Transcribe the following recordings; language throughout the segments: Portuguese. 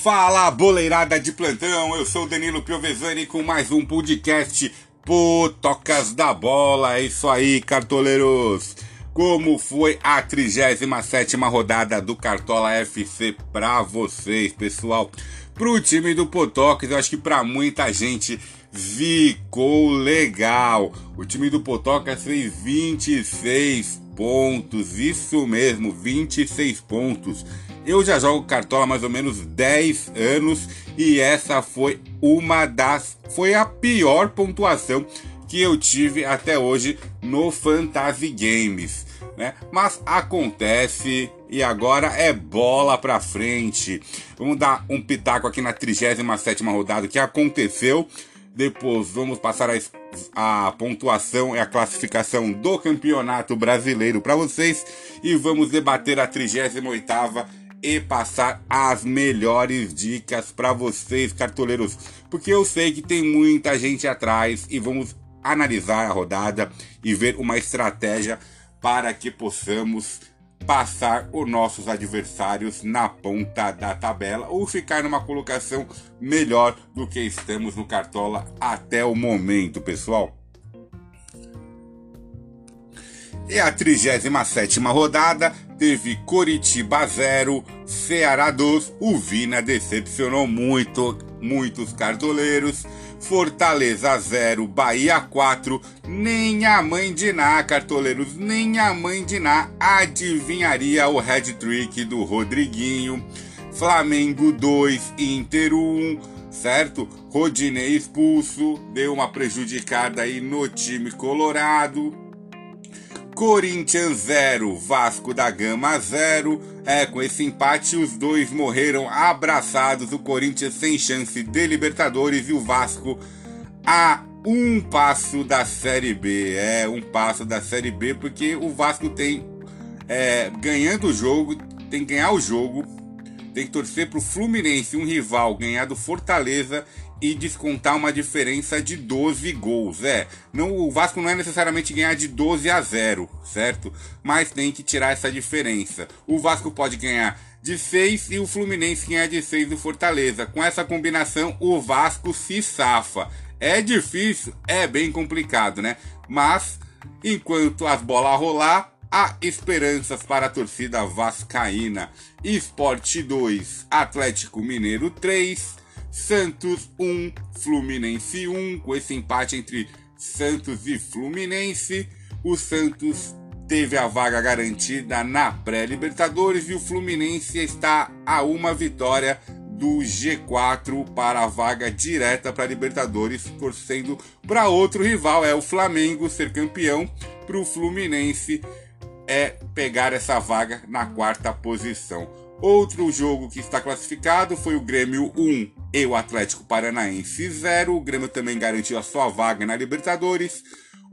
Fala, boleirada de plantão! Eu sou Danilo Piovesani com mais um podcast Potocas da Bola. É isso aí, cartoleiros! Como foi a 37 rodada do Cartola FC pra vocês, pessoal? Pro time do Potocas, eu acho que pra muita gente ficou legal. O time do Potocas fez 26 pontos, isso mesmo, 26 pontos. Eu já jogo cartola há mais ou menos 10 anos e essa foi uma das. Foi a pior pontuação que eu tive até hoje no Fantasy Games. Né? Mas acontece e agora é bola pra frente. Vamos dar um pitaco aqui na 37 rodada que aconteceu. Depois vamos passar a, a pontuação e a classificação do Campeonato Brasileiro para vocês. E vamos debater a 38 e passar as melhores dicas para vocês, cartoleiros, porque eu sei que tem muita gente atrás e vamos analisar a rodada e ver uma estratégia para que possamos passar os nossos adversários na ponta da tabela ou ficar numa colocação melhor do que estamos no Cartola até o momento, pessoal. E a 37 rodada teve Coritiba 0, Ceará 2. O Vina decepcionou muito, muitos cartoleiros. Fortaleza 0, Bahia 4. Nem a mãe de Ná, cartoleiros, nem a mãe de Ná adivinharia o head trick do Rodriguinho. Flamengo 2, Inter 1, certo? Rodinei expulso, deu uma prejudicada aí no time colorado. Corinthians 0, Vasco da Gama 0. É, com esse empate, os dois morreram abraçados. O Corinthians sem chance de Libertadores e o Vasco a um passo da Série B. É, um passo da Série B, porque o Vasco tem, é, ganhando o jogo, tem que ganhar o jogo, tem que torcer pro Fluminense, um rival, ganhar do Fortaleza e descontar uma diferença de 12 gols. É, não, o Vasco não é necessariamente ganhar de 12 a 0, certo? Mas tem que tirar essa diferença. O Vasco pode ganhar de 6 e o Fluminense ganhar de 6 do Fortaleza. Com essa combinação, o Vasco se safa. É difícil, é bem complicado, né? Mas enquanto as bolas rolar, há esperanças para a torcida vascaína. Esporte 2, Atlético Mineiro 3, Santos 1, Fluminense 1, com esse empate entre Santos e Fluminense. O Santos teve a vaga garantida na pré-Libertadores e o Fluminense está a uma vitória do G4 para a vaga direta para a Libertadores, torcendo para outro rival, é o Flamengo ser campeão, para o Fluminense é pegar essa vaga na quarta posição. Outro jogo que está classificado foi o Grêmio 1 e o Atlético Paranaense 0. O Grêmio também garantiu a sua vaga na Libertadores.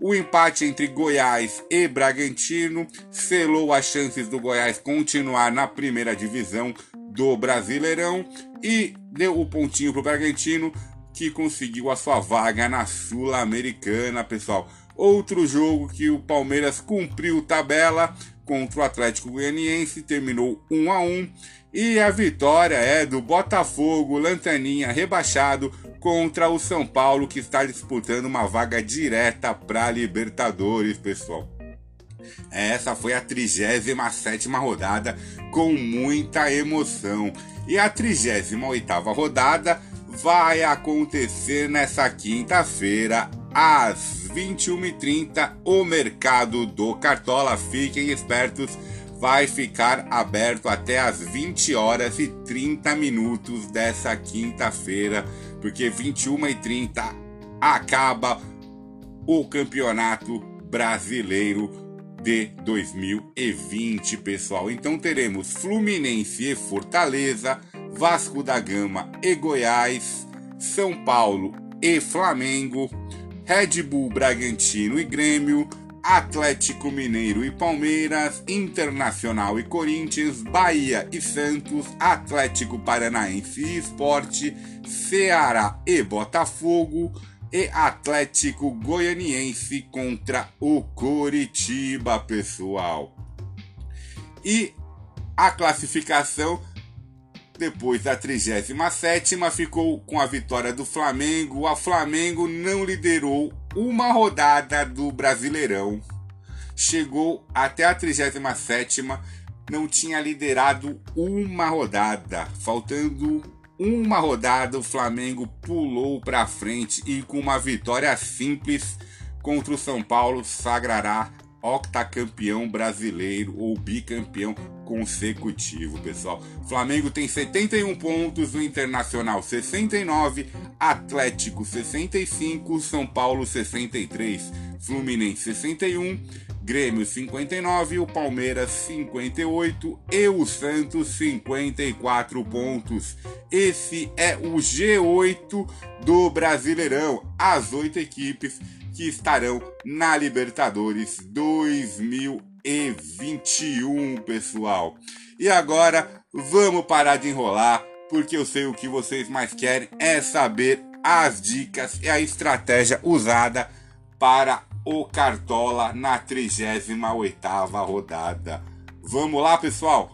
O empate entre Goiás e Bragantino selou as chances do Goiás continuar na primeira divisão do Brasileirão e deu o pontinho para o Bragantino, que conseguiu a sua vaga na Sul-Americana, pessoal. Outro jogo que o Palmeiras cumpriu tabela contra o Atlético Goianiense, terminou 1 a 1 e a vitória é do Botafogo, Lanterninha rebaixado contra o São Paulo que está disputando uma vaga direta para Libertadores, pessoal. Essa foi a 37 rodada com muita emoção. E a 38 rodada vai acontecer nessa quinta-feira, às 21h30, o mercado do Cartola. Fiquem espertos, vai ficar aberto até às 20 horas e 30 minutos dessa quinta-feira, porque 21h30 acaba o Campeonato Brasileiro de 2020, pessoal. Então teremos Fluminense e Fortaleza, Vasco da Gama e Goiás, São Paulo e Flamengo, Red Bull Bragantino e Grêmio, Atlético Mineiro e Palmeiras, Internacional e Corinthians, Bahia e Santos, Atlético Paranaense e Esporte, Ceará e Botafogo, e Atlético Goianiense contra o Coritiba, pessoal. E a classificação depois da 37 ficou com a vitória do Flamengo. O Flamengo não liderou uma rodada do Brasileirão. Chegou até a 37 não tinha liderado uma rodada. Faltando uma rodada, o Flamengo pulou para frente e com uma vitória simples contra o São Paulo sagrará octacampeão brasileiro ou bicampeão consecutivo, pessoal. Flamengo tem 71 pontos, o Internacional 69, Atlético 65, São Paulo 63, Fluminense 61, Grêmio 59, o Palmeiras 58 e o Santos 54 pontos. Esse é o G8 do Brasileirão. As oito equipes que estarão na Libertadores 2021, pessoal. E agora vamos parar de enrolar, porque eu sei o que vocês mais querem é saber as dicas e a estratégia usada para o Cartola na 38ª rodada. Vamos lá, pessoal?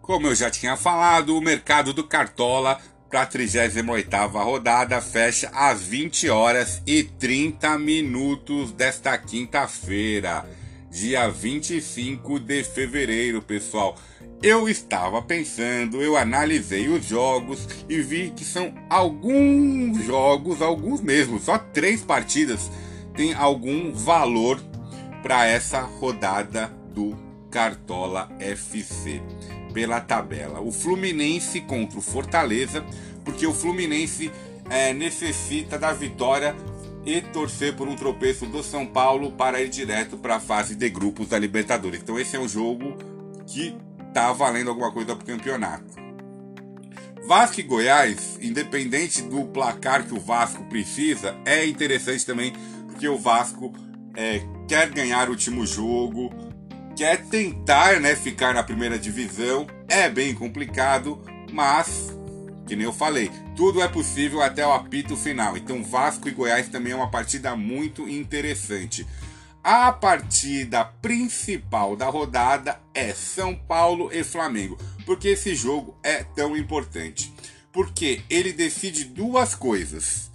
Como eu já tinha falado, o mercado do Cartola para a 38 rodada fecha às 20 horas e 30 minutos desta quinta-feira, dia 25 de fevereiro, pessoal. Eu estava pensando, eu analisei os jogos e vi que são alguns jogos, alguns mesmo, só três partidas tem algum valor para essa rodada do Cartola FC pela tabela. O Fluminense contra o Fortaleza, porque o Fluminense é, necessita da vitória e torcer por um tropeço do São Paulo para ir direto para a fase de grupos da Libertadores. Então esse é um jogo que tá valendo alguma coisa para o campeonato. Vasco e Goiás, independente do placar que o Vasco precisa, é interessante também porque o Vasco é, quer ganhar o último jogo, quer tentar né, ficar na primeira divisão. É bem complicado, mas, que nem eu falei, tudo é possível até o apito final. Então, Vasco e Goiás também é uma partida muito interessante. A partida principal da rodada é São Paulo e Flamengo. Porque esse jogo é tão importante? Porque ele decide duas coisas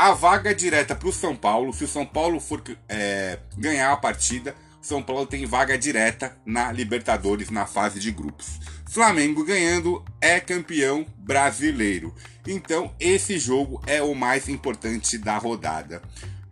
a vaga direta para o São Paulo. Se o São Paulo for é, ganhar a partida, são Paulo tem vaga direta na Libertadores na fase de grupos. Flamengo ganhando é campeão brasileiro. Então esse jogo é o mais importante da rodada.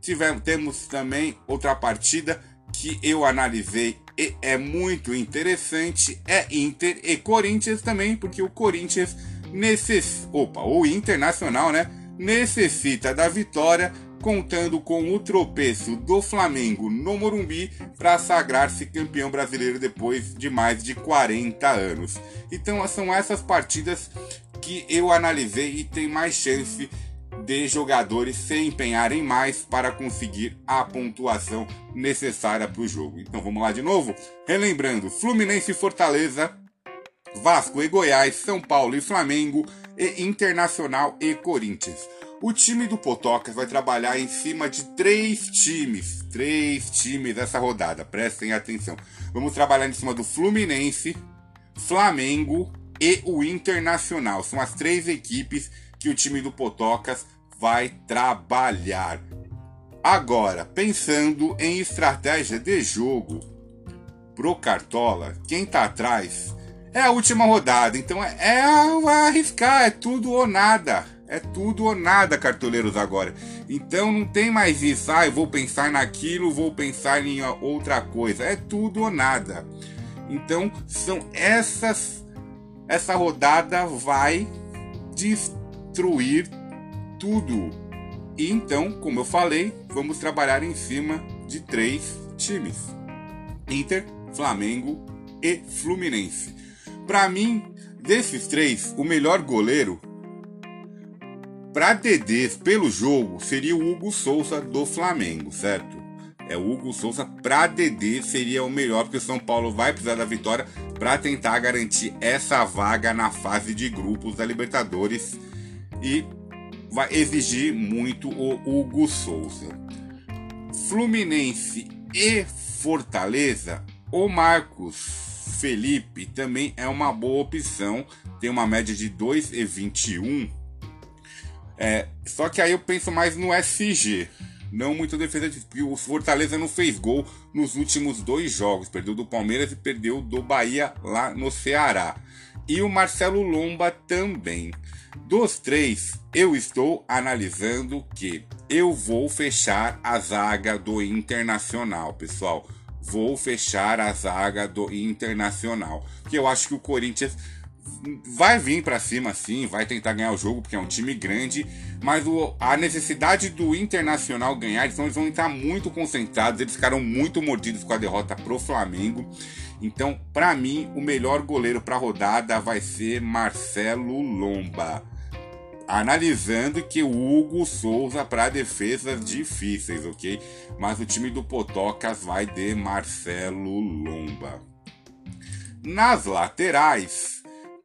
Tivemos, temos também outra partida que eu analisei e é muito interessante. É Inter e Corinthians também, porque o Corinthians necessita. Opa, o Internacional, né? Necessita da vitória contando com o tropeço do Flamengo no Morumbi para sagrar-se campeão brasileiro depois de mais de 40 anos. Então são essas partidas que eu analisei e tem mais chance de jogadores se empenharem mais para conseguir a pontuação necessária para o jogo. Então vamos lá de novo? Relembrando: Fluminense e Fortaleza, Vasco e Goiás, São Paulo e Flamengo, e Internacional e Corinthians. O time do Potocas vai trabalhar em cima de três times. Três times dessa rodada. Prestem atenção. Vamos trabalhar em cima do Fluminense, Flamengo e o Internacional. São as três equipes que o time do Potocas vai trabalhar. Agora, pensando em estratégia de jogo pro Cartola, quem tá atrás é a última rodada. Então é, é arriscar, é tudo ou nada. É tudo ou nada, cartoleiros, agora. Então não tem mais isso, ah, eu vou pensar naquilo, vou pensar em outra coisa. É tudo ou nada. Então são essas. Essa rodada vai destruir tudo. E então, como eu falei, vamos trabalhar em cima de três times: Inter, Flamengo e Fluminense. Para mim, desses três, o melhor goleiro para DDs pelo jogo seria o Hugo Souza do Flamengo, certo? É o Hugo Souza para DD seria o melhor porque o São Paulo vai precisar da vitória para tentar garantir essa vaga na fase de grupos da Libertadores e vai exigir muito o Hugo Souza. Fluminense e Fortaleza, o Marcos Felipe também é uma boa opção. Tem uma média de 2,21. É, só que aí eu penso mais no SG. Não muito defesa de. O Fortaleza não fez gol nos últimos dois jogos. Perdeu do Palmeiras e perdeu do Bahia lá no Ceará. E o Marcelo Lomba também. Dos três, eu estou analisando que eu vou fechar a zaga do Internacional, pessoal. Vou fechar a zaga do Internacional. Porque eu acho que o Corinthians vai vir para cima sim, vai tentar ganhar o jogo porque é um time grande, mas o, a necessidade do Internacional ganhar, então eles vão estar muito concentrados, eles ficaram muito mordidos com a derrota pro Flamengo. Então, para mim, o melhor goleiro para rodada vai ser Marcelo Lomba. Analisando que o Hugo Souza para defesas difíceis, ok? Mas o time do Potocas vai de Marcelo Lomba. Nas laterais,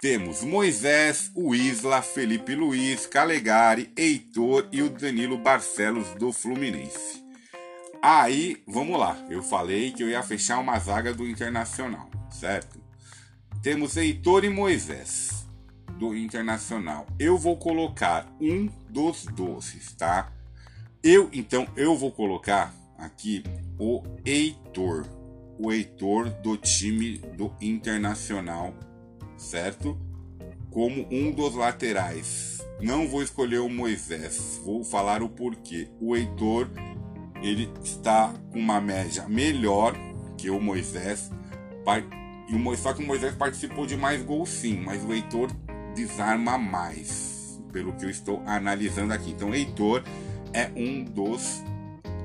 temos Moisés, o Isla, Felipe Luiz, Calegari, Heitor e o Danilo Barcelos do Fluminense. Aí, vamos lá. Eu falei que eu ia fechar uma zaga do Internacional, certo? Temos Heitor e Moisés do Internacional. Eu vou colocar um dos doces, tá? Eu, então, eu vou colocar aqui o Heitor. O Heitor do time do Internacional certo? Como um dos laterais. Não vou escolher o Moisés, vou falar o porquê. O Heitor, ele está com uma média melhor que o Moisés. Só que o Moisés participou de mais gols sim, mas o Heitor desarma mais, pelo que eu estou analisando aqui. Então, Heitor é um dos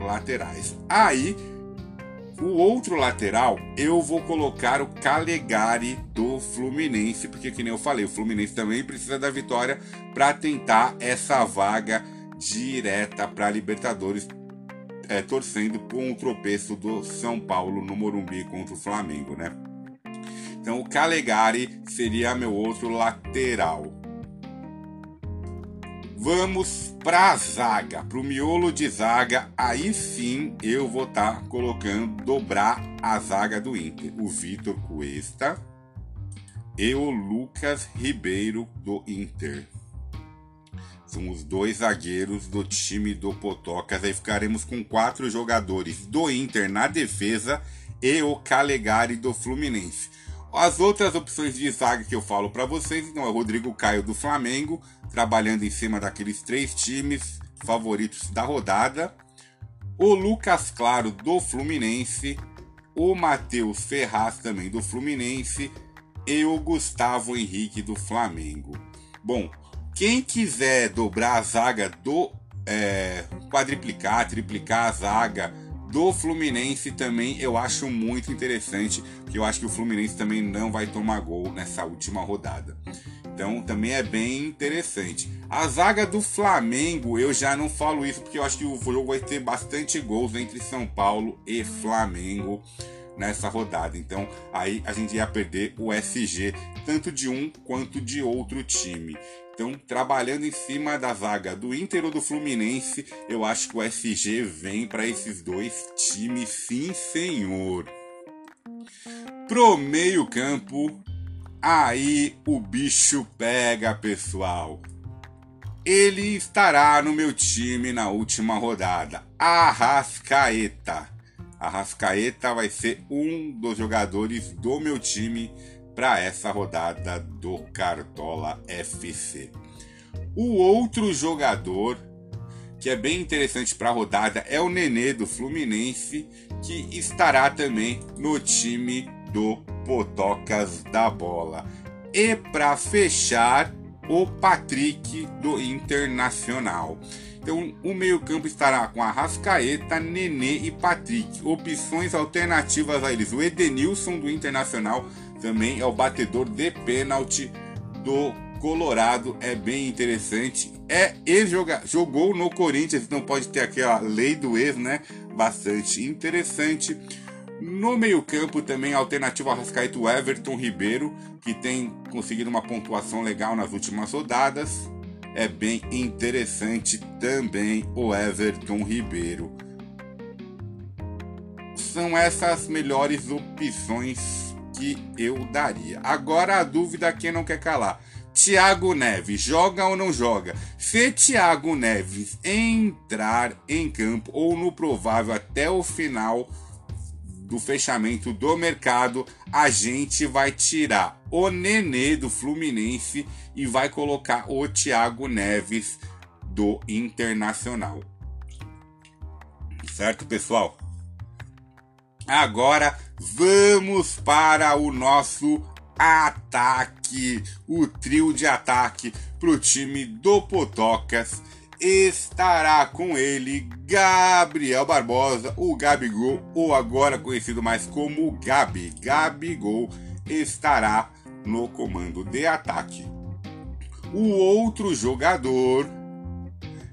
laterais. Aí o outro lateral, eu vou colocar o Calegari do Fluminense, porque que nem eu falei, o Fluminense também precisa da vitória para tentar essa vaga direta para Libertadores, é, torcendo por um tropeço do São Paulo no Morumbi contra o Flamengo, né? Então o Calegari seria meu outro lateral. Vamos para a zaga, para o miolo de zaga. Aí sim eu vou estar tá colocando, dobrar a zaga do Inter. O Vitor Cuesta e o Lucas Ribeiro do Inter. São os dois zagueiros do time do Potocas. Aí ficaremos com quatro jogadores do Inter na defesa e o Calegari do Fluminense. As outras opções de zaga que eu falo para vocês, então é o Rodrigo Caio do Flamengo, trabalhando em cima daqueles três times favoritos da rodada, o Lucas Claro do Fluminense, o Matheus Ferraz também do Fluminense. E o Gustavo Henrique do Flamengo. Bom, quem quiser dobrar a zaga do é, quadriplicar, triplicar a zaga do Fluminense também eu acho muito interessante, porque eu acho que o Fluminense também não vai tomar gol nessa última rodada. Então também é bem interessante. A zaga do Flamengo, eu já não falo isso porque eu acho que o jogo vai ter bastante gols entre São Paulo e Flamengo nessa rodada. Então aí a gente ia perder o SG tanto de um quanto de outro time. Então, trabalhando em cima da zaga do Inter ou do Fluminense, eu acho que o SG vem para esses dois times, sim, senhor. Pro meio-campo, aí o bicho pega, pessoal. Ele estará no meu time na última rodada. Arrascaeta. Arrascaeta vai ser um dos jogadores do meu time para essa rodada do Cartola FC. O outro jogador que é bem interessante para a rodada é o Nenê do Fluminense, que estará também no time do Potocas da Bola. E para fechar, o Patrick do Internacional. Então, o meio-campo estará com Arrascaeta, Nenê e Patrick. Opções alternativas a eles: o Edenilson do Internacional também é o batedor de pênalti do Colorado, é bem interessante. É, ele joga, jogou no Corinthians, então pode ter aquela lei do ex, né? Bastante interessante. No meio-campo também alternativo ao Rascaeta o Everton Ribeiro, que tem conseguido uma pontuação legal nas últimas rodadas. É bem interessante também o Everton Ribeiro. São essas melhores opções que eu daria. Agora a dúvida quem não quer calar. Thiago Neves joga ou não joga? Se Thiago Neves entrar em campo ou no provável até o final do fechamento do mercado, a gente vai tirar o Nenê do Fluminense e vai colocar o Thiago Neves do Internacional. Certo, pessoal? Agora vamos para o nosso ataque, o trio de ataque para o time do Potocas. Estará com ele Gabriel Barbosa, o Gabigol, ou agora conhecido mais como Gabi. Gabigol estará no comando de ataque. O outro jogador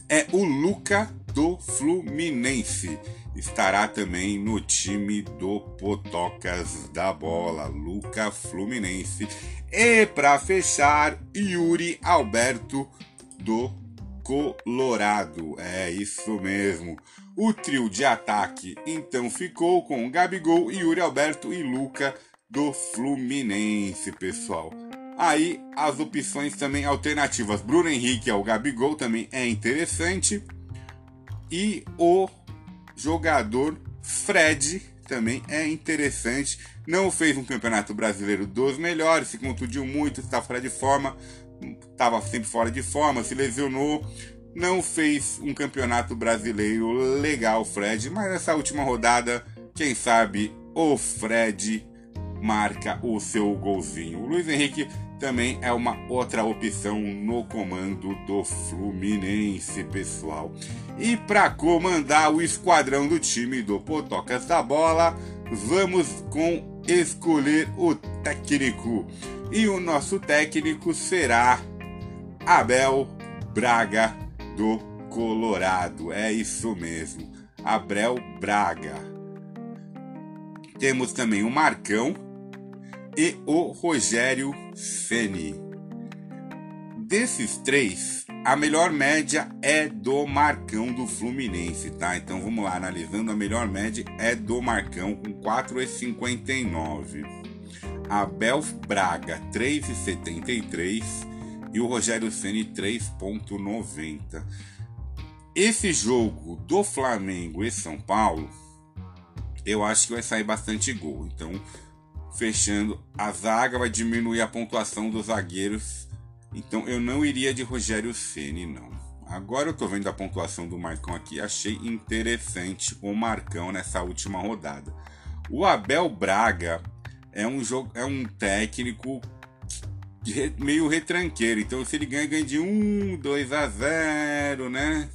é o Luca do Fluminense estará também no time do Potocas da Bola, Luca Fluminense. E para fechar, Yuri Alberto do Colorado. É isso mesmo. O trio de ataque então ficou com Gabigol, Yuri Alberto e Luca do Fluminense, pessoal. Aí as opções também alternativas. Bruno Henrique ao Gabigol também é interessante. E o jogador Fred também é interessante. Não fez um campeonato brasileiro dos melhores, se contundiu muito, está fora de forma, estava sempre fora de forma, se lesionou. Não fez um campeonato brasileiro legal, Fred, mas nessa última rodada, quem sabe o Fred marca o seu golzinho. O Luiz Henrique também é uma outra opção no comando do Fluminense, pessoal. E para comandar o esquadrão do time do Potocas da Bola, vamos com escolher o técnico. E o nosso técnico será Abel Braga do Colorado. É isso mesmo, Abel Braga. Temos também o Marcão e o Rogério Ceni. Desses três, a melhor média é do Marcão do Fluminense, tá? Então vamos lá, analisando, a melhor média é do Marcão com 4,59. Abel Braga 3,73 e o Rogério Ceni 3,90. Esse jogo do Flamengo e São Paulo, eu acho que vai sair bastante gol. Então fechando a zaga, vai diminuir a pontuação dos zagueiros. Então eu não iria de Rogério Ceni não. Agora eu tô vendo a pontuação do Marcão aqui, achei interessante o Marcão nessa última rodada. O Abel Braga é um jogo, é um técnico meio retranqueiro. Então se ele ganha, ganha de 1, 2 a 0, né?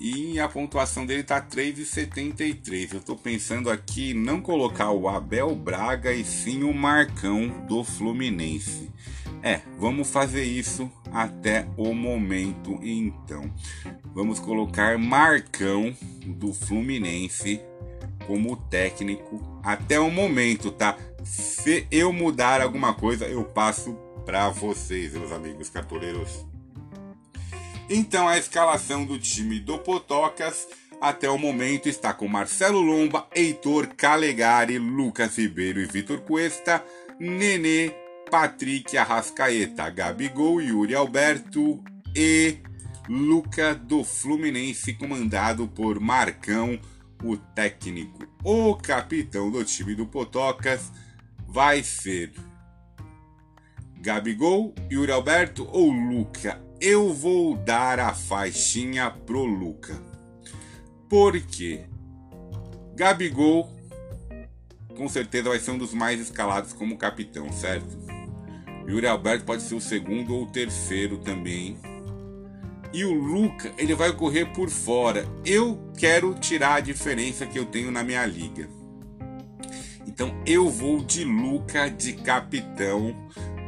e a pontuação dele tá 3,73. Eu tô pensando aqui não colocar o Abel Braga e sim o Marcão do Fluminense. É, vamos fazer isso até o momento então. Vamos colocar Marcão do Fluminense como técnico até o momento, tá? Se eu mudar alguma coisa, eu passo para vocês, meus amigos cartoleiros. Então a escalação do time do Potocas até o momento está com Marcelo Lomba, Heitor Calegari, Lucas Ribeiro e Vitor Cuesta, Nenê, Patrick Arrascaeta, Gabigol, Yuri Alberto e Luca do Fluminense, comandado por Marcão, o técnico. O capitão do time do Potocas vai ser Gabigol, Yuri Alberto ou Luca? eu vou dar a faixinha pro Luca. Porque Gabigol com certeza vai ser um dos mais escalados como capitão, certo? Yuri Alberto pode ser o segundo ou o terceiro também. E o Luca, ele vai correr por fora. Eu quero tirar a diferença que eu tenho na minha liga. Então eu vou de Luca de capitão,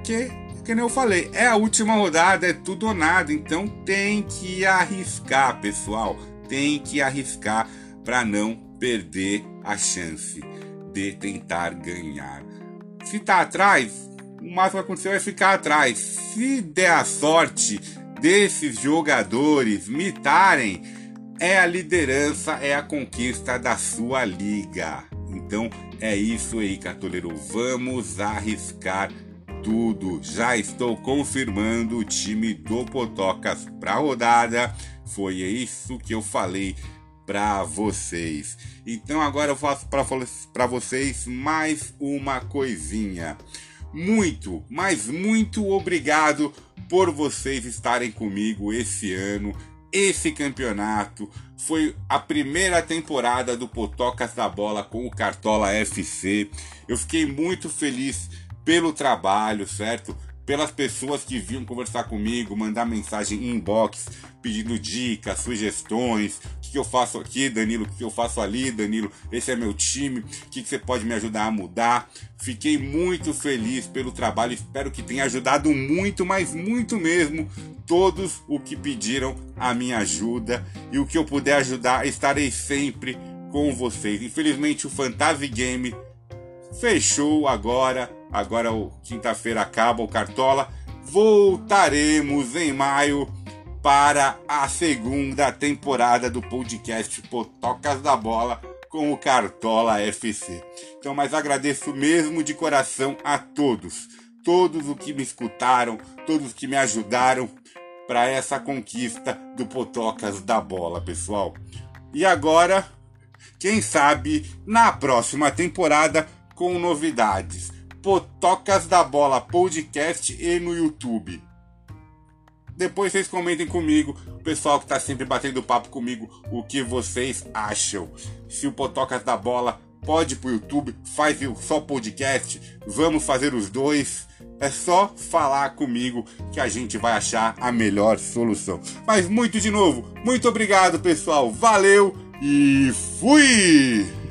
que que nem eu falei, é a última rodada, é tudo ou nada, então tem que arriscar, pessoal. Tem que arriscar para não perder a chance de tentar ganhar. Se tá atrás, o máximo que vai acontecer é ficar atrás. Se der a sorte desses jogadores mitarem, é a liderança, é a conquista da sua liga. Então é isso aí, cartoleiro. Vamos arriscar tudo. Já estou confirmando o time do Potocas para rodada. Foi isso que eu falei para vocês. Então agora eu faço para vocês mais uma coisinha. Muito, mas muito obrigado por vocês estarem comigo esse ano. Esse campeonato foi a primeira temporada do Potocas da Bola com o Cartola FC. Eu fiquei muito feliz pelo trabalho, certo? Pelas pessoas que vinham conversar comigo, mandar mensagem em inbox, pedindo dicas, sugestões, o que, eu faço aqui, Danilo, o que eu faço ali, Danilo, esse é meu time, o que, que você pode me ajudar a mudar. Fiquei muito feliz pelo trabalho, espero que tenha ajudado muito, mas muito mesmo, todos o que pediram a minha ajuda. E o que eu puder ajudar, estarei sempre com vocês. Infelizmente o Fantasy Game fechou agora, agora quinta-feira acaba o Cartola. Voltaremos em maio para a segunda temporada do podcast Potocas da Bola com o Cartola FC. Então, mas agradeço mesmo de coração a todos, todos os que me escutaram, todos que me ajudaram para essa conquista do Potocas da Bola, pessoal. E agora, quem sabe na próxima temporada com novidades. Potocas da Bola Podcast e no YouTube. Depois vocês comentem comigo, o pessoal que está sempre batendo papo comigo, o que vocês acham. Se o Potocas da Bola pode ir pro YouTube, faz só podcast, vamos fazer os dois. É só falar comigo que a gente vai achar a melhor solução. Mas muito de novo, muito obrigado pessoal, valeu e fui!